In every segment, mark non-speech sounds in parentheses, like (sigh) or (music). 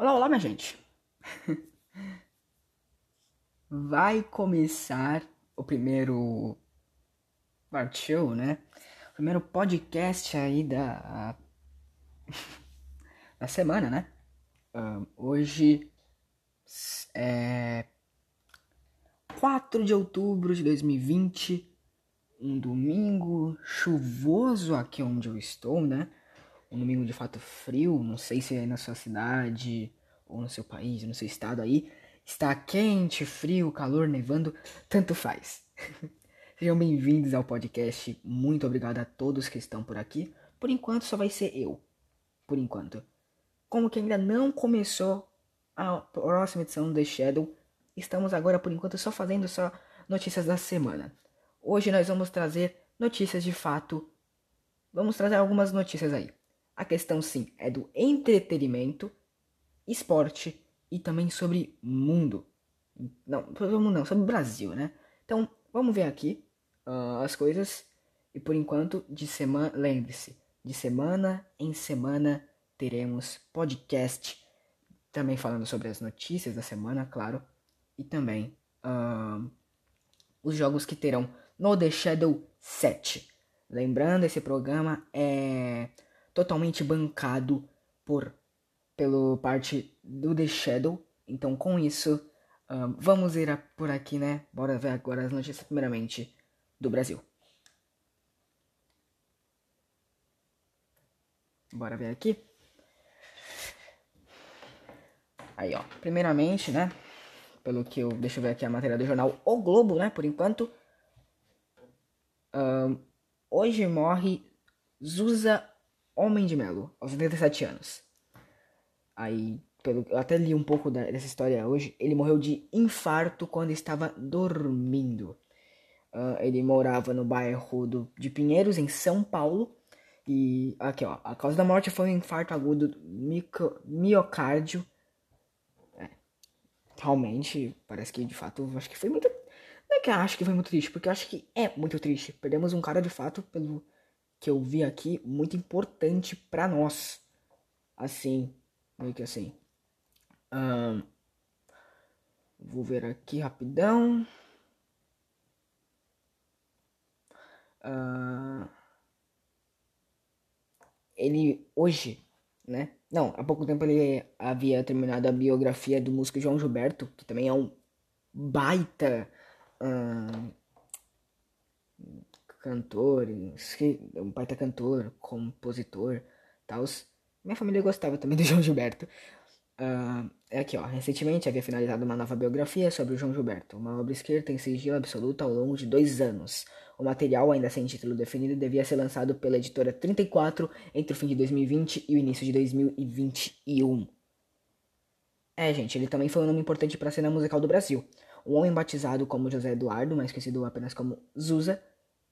Olá, olá, minha gente. Vai começar o primeiro Bart Show, né? O primeiro podcast aí da (laughs) da semana, né? Uh, hoje é 4 de outubro de 2020, um domingo chuvoso aqui onde eu estou, né? Um domingo de fato frio, não sei se é na sua cidade ou no seu país, no seu estado aí, está quente, frio, calor, nevando, tanto faz. (laughs) Sejam bem-vindos ao podcast. Muito obrigado a todos que estão por aqui. Por enquanto só vai ser eu. Por enquanto. Como que ainda não começou a próxima edição do The Shadow, estamos agora por enquanto só fazendo só notícias da semana. Hoje nós vamos trazer notícias de fato. Vamos trazer algumas notícias aí. A questão sim é do entretenimento, esporte e também sobre mundo. Não, sobre mundo não, sobre Brasil, né? Então, vamos ver aqui uh, as coisas. E por enquanto, de semana, lembre-se, de semana em semana teremos podcast também falando sobre as notícias da semana, claro, e também uh, os jogos que terão no The Shadow 7. Lembrando, esse programa é totalmente bancado por pelo parte do The Shadow. Então, com isso, vamos ir a, por aqui, né? Bora ver agora as notícias, primeiramente, do Brasil. Bora ver aqui. Aí, ó. Primeiramente, né? Pelo que eu. Deixa eu ver aqui a matéria do jornal O Globo, né? Por enquanto. Hoje morre Zusa Homem de Melo, aos 87 anos. Aí, pelo, eu até li um pouco da, dessa história hoje. Ele morreu de infarto quando estava dormindo. Uh, ele morava no bairro do, de Pinheiros, em São Paulo. E aqui, ó. A causa da morte foi um infarto agudo do miocárdio. É, realmente, parece que de fato, acho que foi muito. Não é que eu acho que foi muito triste, porque eu acho que é muito triste. Perdemos um cara de fato pelo que eu vi aqui muito importante para nós. Assim, meio que assim. Um, vou ver aqui rapidão. Uh, ele hoje, né? Não, há pouco tempo ele havia terminado a biografia do músico João Gilberto, que também é um baita cantor, um baita cantor, compositor, tal. Minha família gostava também do (laughs) João Gilberto. Uh, é aqui, ó. Recentemente havia finalizado uma nova biografia sobre o João Gilberto, uma obra escrita em sigilo absoluto ao longo de dois anos. O material, ainda sem título definido, devia ser lançado pela editora 34 entre o fim de 2020 e o início de 2021. É, gente, ele também foi um nome importante para a cena musical do Brasil. Um homem batizado como José Eduardo, mais conhecido apenas como Zusa,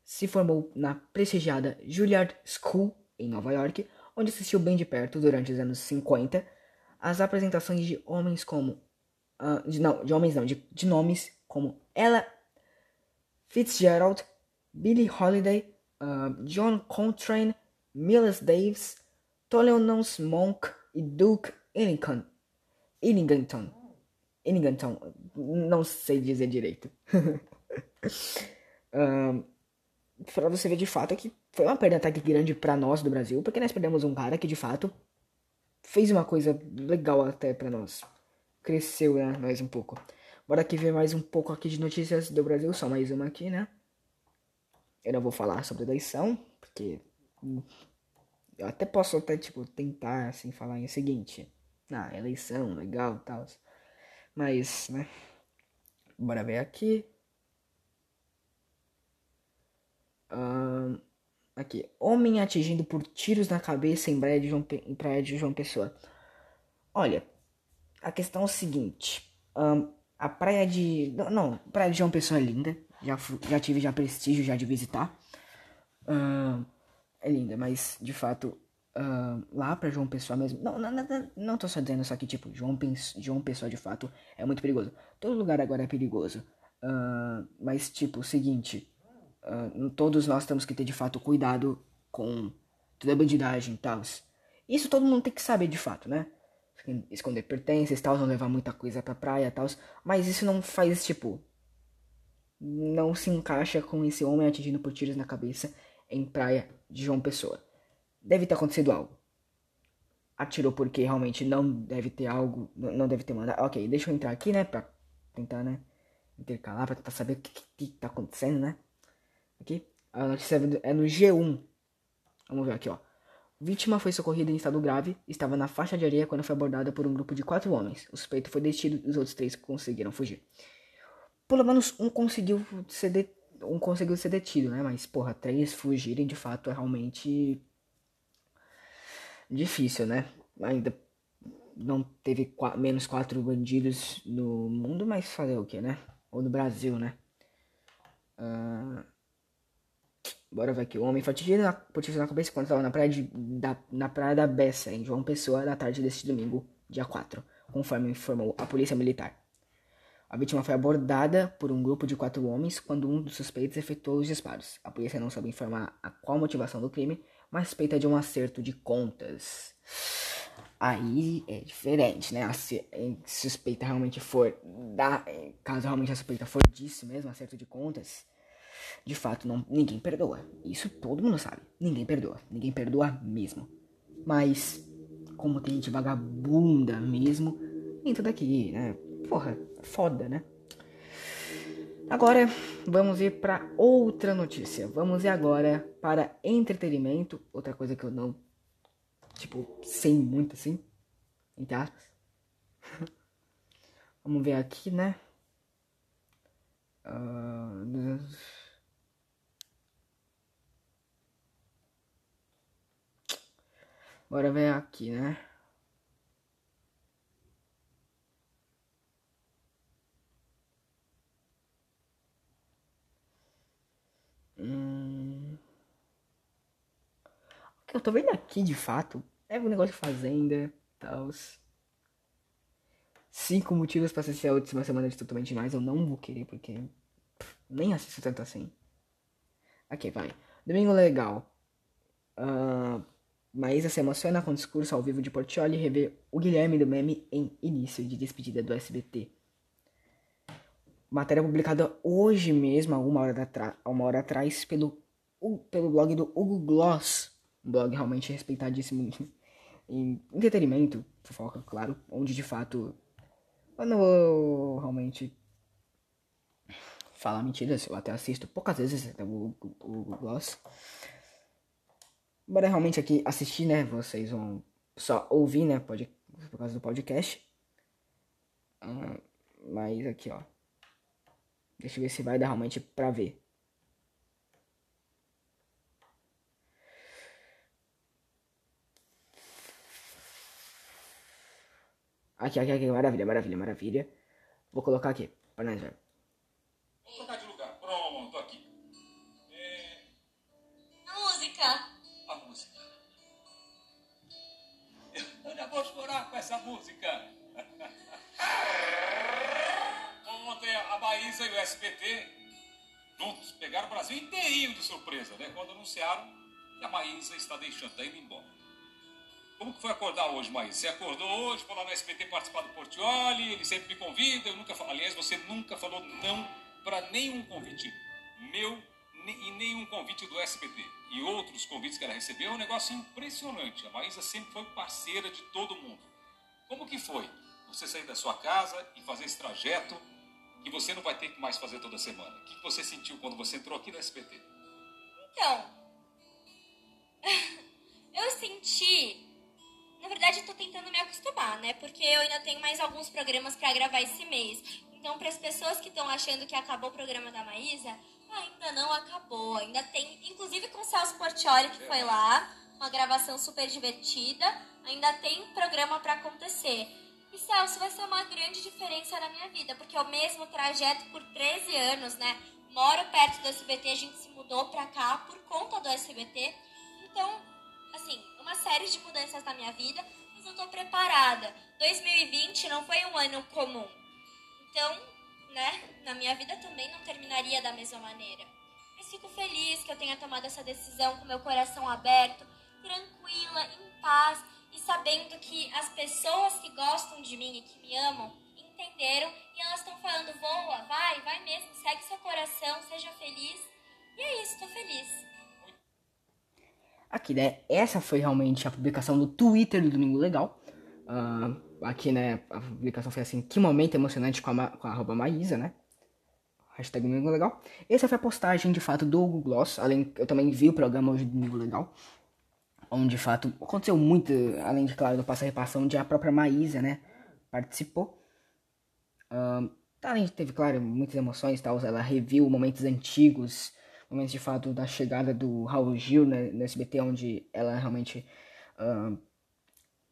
se formou na prestigiada Juilliard School, em Nova York, onde assistiu bem de perto, durante os anos 50, as apresentações de homens como. Uh, de, não, de homens não, de, de nomes como Ella Fitzgerald, Billie Holiday, uh, John Coltrane, Miles Davis, Thelonious Monk e Duke Ellington. Ellington. Ellington. Não sei dizer direito. uh, (laughs) pra você ver de fato que foi uma perda até grande para nós do Brasil, porque nós perdemos um cara que de fato fez uma coisa legal até para nós. Cresceu, né, mais um pouco. Bora aqui ver mais um pouco aqui de notícias do Brasil, só mais uma aqui, né? Eu não vou falar sobre eleição, porque eu até posso até tipo tentar assim falar em seguinte, ah, eleição, legal, tal. Mas, né? Bora ver aqui. Uh, aqui. Homem atingido por tiros na cabeça em praia de João, em praia de João Pessoa. Olha, a questão é o seguinte. Um, a praia de... Não, praia de João Pessoa é linda. Já, já tive já prestígio já de visitar. Uh, é linda, mas de fato... Uh, lá pra João Pessoa mesmo. Não, não, não, não tô só dizendo só que, tipo, João, João Pessoa de fato é muito perigoso. Todo lugar agora é perigoso. Uh, mas, tipo, o seguinte. Uh, todos nós temos que ter de fato cuidado com toda a bandidagem e tal. Isso todo mundo tem que saber de fato, né? esconder pertences, tal, não levar muita coisa pra praia, tal. Mas isso não faz, tipo, não se encaixa com esse homem atingido por tiros na cabeça em praia de João Pessoa. Deve ter acontecido algo. Atirou porque realmente não deve ter algo, não deve ter mandado. Ok, deixa eu entrar aqui, né, pra tentar, né, intercalar, pra tentar saber o que, que, que tá acontecendo, né. Aqui, a notícia é no G1. Vamos ver aqui, ó. Vítima foi socorrida em estado grave, estava na faixa de areia quando foi abordada por um grupo de quatro homens. O suspeito foi detido e os outros três conseguiram fugir. Pelo menos um conseguiu ser, de... um conseguiu ser detido, né? Mas, porra, três fugirem de fato é realmente difícil, né? Ainda não teve qu menos quatro bandidos no mundo, mas fazer o que, né? Ou no Brasil, né? Uh... Bora ver aqui. O homem foi atingido na, tiro na cabeça quando estava na praia, de, da, na praia da Bessa, em João Pessoa, na tarde deste domingo, dia 4, conforme informou a polícia militar. A vítima foi abordada por um grupo de quatro homens quando um dos suspeitos efetuou os disparos. A polícia não soube informar a qual motivação do crime, mas suspeita de um acerto de contas. Aí é diferente, né? Se suspeita realmente for da, caso realmente a suspeita for disso mesmo, acerto de contas, de fato, não, ninguém perdoa. Isso todo mundo sabe. Ninguém perdoa. Ninguém perdoa mesmo. Mas, como tem gente vagabunda mesmo, entra daqui, né? Porra, foda, né? Agora, vamos ir para outra notícia. Vamos ir agora para entretenimento. Outra coisa que eu não, tipo, sei muito assim. Aspas. (laughs) vamos ver aqui, né? Uh... Bora ver aqui, né? Hum... Eu tô vendo aqui, de fato, é um negócio de fazenda, tal. Cinco motivos para assistir a última semana de Totalmente Mais. Eu não vou querer, porque pff, nem assisto tanto assim. Aqui, vai. Domingo legal. Uh, Maísa se emociona com o discurso ao vivo de Portioli e revê o Guilherme do meme em início de despedida do SBT. Matéria publicada hoje mesmo, a uma hora, uma hora atrás, pelo, pelo blog do Hugo Gloss. Um blog realmente respeitadíssimo (laughs) em entretenimento, fofoca, claro, onde de fato eu não vou realmente falar mentiras, eu até assisto poucas vezes o, o, o Gloss. Bora realmente aqui assistir, né? Vocês vão só ouvir, né? Pode, por causa do podcast. Uh, mas aqui, ó. Deixa eu ver se vai dar realmente pra ver. Aqui, aqui, aqui. Maravilha, maravilha, maravilha. Vou colocar aqui pra nós ver. Vou trocar de lugar. Pronto, aqui. É... A música. Essa música. (laughs) Ontem a Maísa e o SBT juntos pegaram o Brasil inteirinho de surpresa, né? Quando anunciaram que a Maísa está deixando, está indo embora. Como que foi acordar hoje, Maísa? Você acordou hoje, foi lá no SBT participar do Portioli, ele sempre me convida, eu nunca Aliás, você nunca falou não para nenhum convite meu e nenhum convite do SBT e outros convites que ela recebeu, é um negócio impressionante. A Maísa sempre foi parceira de todo mundo. Como que foi você sair da sua casa e fazer esse trajeto que você não vai ter que mais fazer toda semana? O que você sentiu quando você entrou aqui no SBT? Então, (laughs) eu senti. Na verdade, eu tô tentando me acostumar, né? Porque eu ainda tenho mais alguns programas para gravar esse mês. Então, para as pessoas que estão achando que acabou o programa da Maísa, Ainda não acabou, ainda tem, inclusive com o Celso Portioli que foi lá, uma gravação super divertida, ainda tem programa para acontecer. E Celso vai ser uma grande diferença na minha vida, porque é o mesmo trajeto por 13 anos, né? Moro perto do SBT, a gente se mudou pra cá por conta do SBT. Então, assim, uma série de mudanças na minha vida, mas eu tô preparada. 2020 não foi um ano comum. Então, né, na minha vida também não terminaria da mesma maneira. Mas fico feliz que eu tenha tomado essa decisão com meu coração aberto, tranquila, em paz e sabendo que as pessoas que gostam de mim e que me amam entenderam e elas estão falando: voa, vai, vai mesmo, segue seu coração, seja feliz. E é isso, tô feliz. Aqui, né? Essa foi realmente a publicação do Twitter do Domingo Legal. Uh, aqui, né? A publicação foi assim: que momento emocionante com a, com a arroba Maísa, né? Hashtag Domingo Legal. Essa foi a postagem, de fato, do Google Gloss. Além, eu também vi o programa hoje do Domingo Legal. Onde, de fato, aconteceu muito, além de, claro, do passa repassão, onde a própria Maísa, né? Participou. Uh, além de teve, claro, muitas emoções e tal. Ela reviu momentos antigos momentos de fato da chegada do Raul Gil né, no SBT, onde ela realmente uh,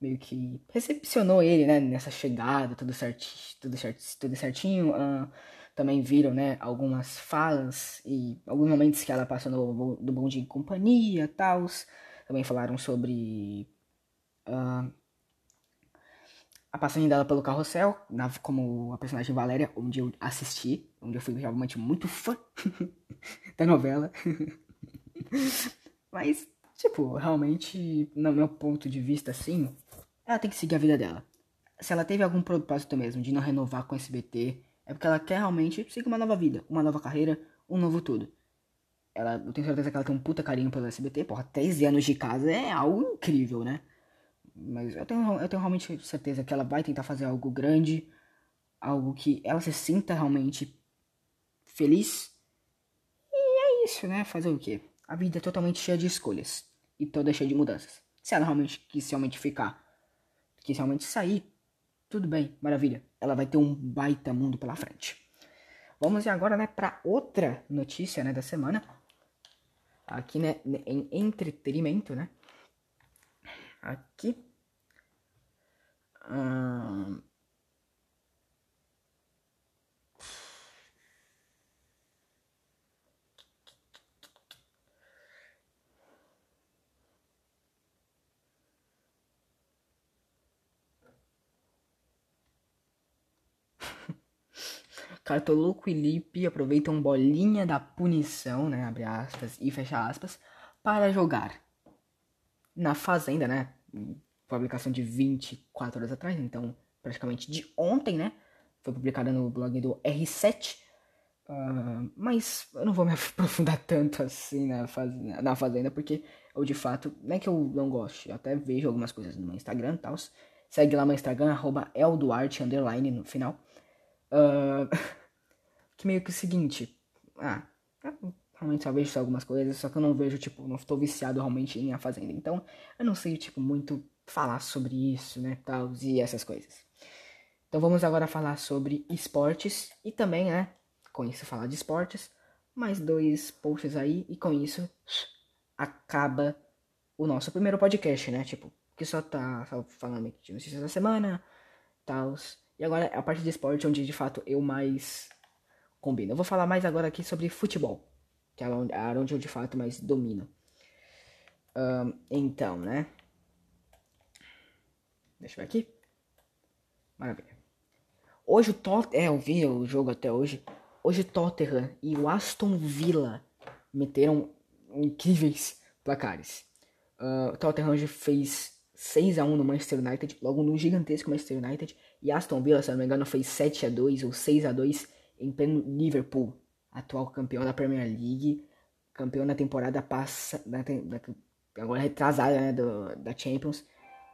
meio que recepcionou ele, né, nessa chegada, tudo, certi tudo, certi tudo certinho. Também viram, né, algumas falas e alguns momentos que ela passou no, do Bom Dia em Companhia, tals. Também falaram sobre uh, a passagem dela pelo Carrossel, na, como a personagem Valéria, onde eu assisti, onde eu fui realmente muito fã (laughs) da novela. Mas, tipo, realmente, no meu ponto de vista, assim, ela tem que seguir a vida dela. Se ela teve algum propósito mesmo de não renovar com o SBT, é porque ela quer realmente seguir uma nova vida, uma nova carreira, um novo tudo. Ela, eu tenho certeza que ela tem um puta carinho pelo SBT, porra, 13 anos de casa é algo incrível, né? Mas eu tenho, eu tenho realmente certeza que ela vai tentar fazer algo grande, algo que ela se sinta realmente feliz. E é isso, né? Fazer o quê? A vida é totalmente cheia de escolhas e toda cheia de mudanças. Se ela realmente quis realmente ficar, quis realmente sair, tudo bem, maravilha. Ela vai ter um baita mundo pela frente. Vamos agora, né, para outra notícia, né, da semana. Aqui, né, em entretenimento, né? aqui. Hum... Cartoloco e Lipe aproveitam bolinha da punição, né, abre aspas e fecha aspas, para jogar na Fazenda, né? Publicação de 24 horas atrás, então praticamente de ontem, né? Foi publicada no blog do R7. Uh, ah, mas eu não vou me (laughs) aprofundar tanto assim na, faz... na Fazenda, porque eu de fato, não é que eu não gosto, eu até vejo algumas coisas no meu Instagram e tal. Segue lá no Instagram, arroba elduarte, underline no final. Uh, (laughs) que meio que o seguinte, ah, Realmente só vejo algumas coisas, só que eu não vejo, tipo, não estou viciado realmente em A Fazenda. Então, eu não sei, tipo, muito falar sobre isso, né, tal, e essas coisas. Então vamos agora falar sobre esportes e também, né, com isso falar de esportes, mais dois posts aí e com isso acaba o nosso primeiro podcast, né, tipo, que só tá só falando de notícias da semana, tal. E agora a parte de esporte onde de fato eu mais combino. Eu vou falar mais agora aqui sobre futebol que é a área onde eu de fato mais domino. Um, então, né? Deixa eu ver aqui. Maravilha. Hoje o Tottenham. É, eu vi o jogo até hoje. Hoje o Tottenham e o Aston Villa meteram incríveis placares. Uh, o Tottenham hoje fez 6 a 1 no Manchester United, logo no gigantesco Manchester United. E Aston Villa, se não me engano, fez 7 a 2 ou 6 a 2 em pleno Liverpool atual campeão da Premier League, campeão da temporada passa, da, da, agora retrasada, né, do, da Champions,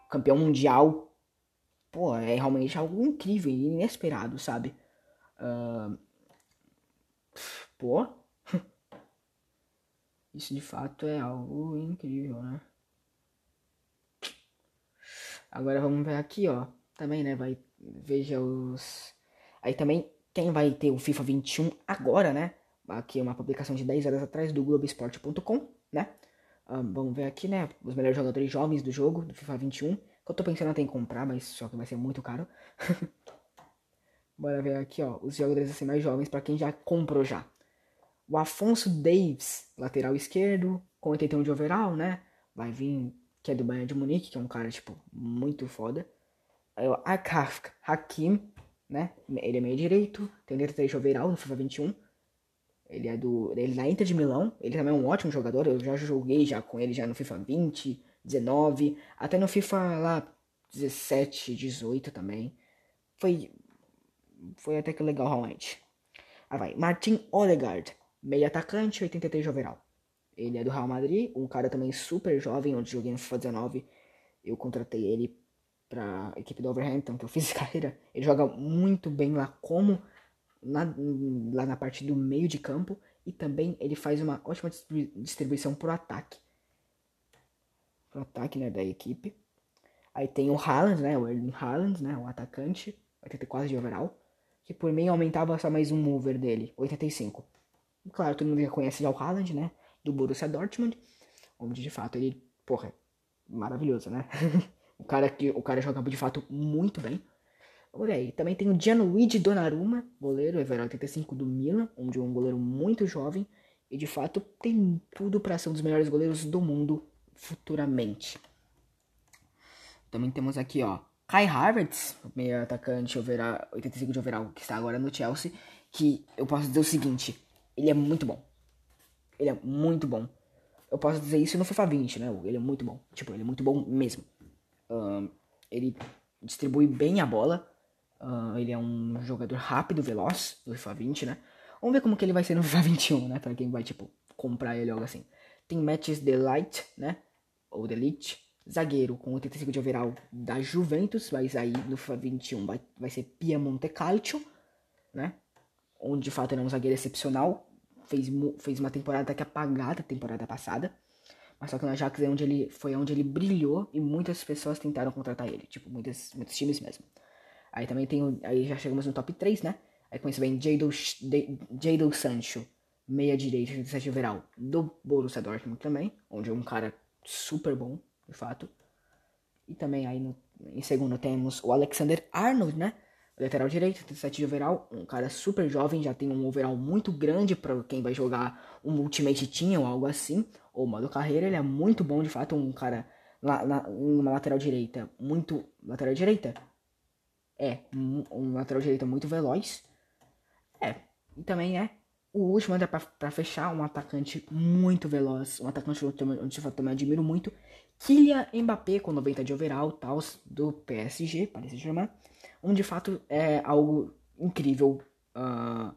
campeão mundial. Pô, é realmente algo incrível e inesperado, sabe? Uh, pô, (laughs) isso de fato é algo incrível, né? Agora vamos ver aqui, ó. Também, né? Vai. Veja os. Aí também quem vai ter o FIFA 21 agora, né? Aqui é uma publicação de 10 horas atrás do Globoesporte.com, né? Um, vamos ver aqui, né? Os melhores jogadores jovens do jogo, do FIFA 21. Que eu tô pensando até em comprar, mas só que vai ser muito caro. (laughs) Bora ver aqui, ó. Os jogadores assim mais jovens para quem já comprou já. O Afonso Davis, lateral esquerdo, com 81 de overall, né? Vai vir, que é do Bayern de Munique, que é um cara, tipo, muito foda. Akaf Hakim, né? Ele é meio direito, tem 83 de overall no FIFA 21. Ele é do. Ele é na Inter de Milão. Ele também é um ótimo jogador. Eu já joguei já com ele já no FIFA 20, 19, até no FIFA lá 17, 18 também. Foi, foi até que legal realmente. Aí vai, Martin Odegaard, meio atacante, 83 de overall. Ele é do Real Madrid, um cara também super jovem, onde joguei no FIFA 19. Eu contratei ele pra equipe do Overhampton, que eu fiz (laughs) carreira. Ele joga muito bem lá como na, lá na parte do meio de campo e também ele faz uma ótima distribuição pro ataque. Pro ataque, né, da equipe. Aí tem o Haaland, né, o Erling Haaland, né, o atacante, 84 de overall, que por mim aumentava só mais um mover dele, 85. Claro, todo mundo já conhece já o Haaland, né, do Borussia Dortmund, onde de fato ele, porra, maravilhoso, né? (laughs) o cara que o cara joga de fato muito bem. Olha aí, também tem o Gianluigi Donnarumma, goleiro, é 85 do Milan, onde é um goleiro muito jovem e de fato tem tudo para ser um dos melhores goleiros do mundo futuramente. Também temos aqui, ó, Kai Havertz, meio atacante overall, 85 de overall, que está agora no Chelsea, que eu posso dizer o seguinte, ele é muito bom. Ele é muito bom. Eu posso dizer isso no FIFA 20, né? Ele é muito bom. Tipo, ele é muito bom mesmo. Uh, ele distribui bem a bola. Uh, ele é um jogador rápido, veloz do FIFA 20, né? Vamos ver como que ele vai ser no (laughs) FIFA 21, né? Pra quem vai, tipo, comprar ele algo assim. Tem matches Delight, né? Ou Delete. Zagueiro com 85 de overall da Juventus. Vai sair no FIFA 21. Vai, vai ser Piemonte Calcio, né? Onde de fato ele é um zagueiro excepcional fez, fez uma temporada que apagada a temporada passada. Mas só que no Ajax é onde ele, foi onde ele brilhou e muitas pessoas tentaram contratar ele. Tipo, muitos, muitos times mesmo. Aí também tem Aí já chegamos no top 3, né? Aí com isso vem Jadon Sancho, meia direita, 37 overall, do Borussia Dortmund também. Onde é um cara super bom, de fato. E também aí no, em segundo temos o Alexander Arnold, né? Lateral direito, 37 de overall, um cara super jovem, já tem um overall muito grande para quem vai jogar um Ultimate Team ou algo assim, ou modo carreira, ele é muito bom de fato, um cara lá, uma lateral direita, muito lateral direita. É, um, um lateral direita muito veloz. É, e também é o último ainda para fechar, um atacante muito veloz, um atacante de fato também admiro muito, Kylian Mbappé com 90 de overall, tal do PSG, Paris Saint-Germain um de fato é algo incrível. Uh,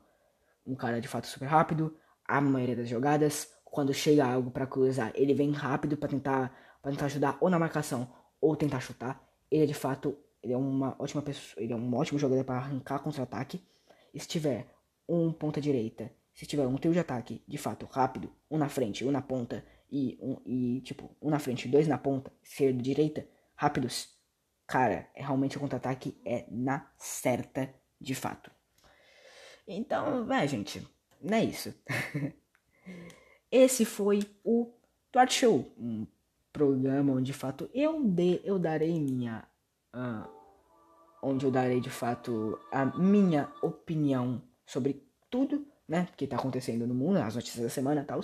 um cara de fato super rápido. A maioria das jogadas, quando chega algo para cruzar, ele vem rápido para tentar, pra tentar ajudar ou na marcação ou tentar chutar. Ele é de fato ele é uma ótima pessoa, ele é um ótimo jogador para arrancar contra-ataque. E se tiver um ponta direita, se tiver um trio de ataque de fato rápido, um na frente, um na ponta e um e tipo um na frente, dois na ponta, esquerda direita, rápidos, cara, é realmente o contra-ataque é na certa de fato. Então, é, gente, não é isso. (laughs) Esse foi o Twat Show, um programa onde de fato eu, de, eu darei minha. Uh, onde eu darei de fato a minha opinião sobre tudo, né, que tá acontecendo no mundo, as notícias da semana e tal.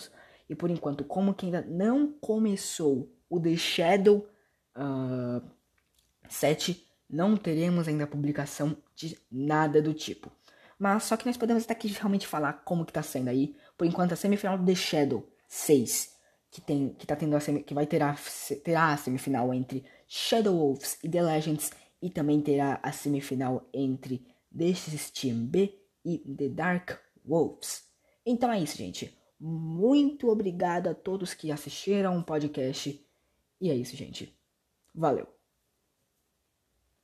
E por enquanto, como que ainda não começou o The Shadow uh, 7 não teremos ainda publicação de nada do tipo. Mas só que nós podemos até aqui realmente falar como que tá sendo aí. Por enquanto a semifinal do The Shadow 6, que tem que tá tendo a semi, que vai ter a, terá a semifinal entre Shadow Wolves e The Legends e também terá a semifinal entre The Team B e The Dark Wolves. Então é isso, gente. Muito obrigado a todos que assistiram o podcast. E é isso, gente. Valeu.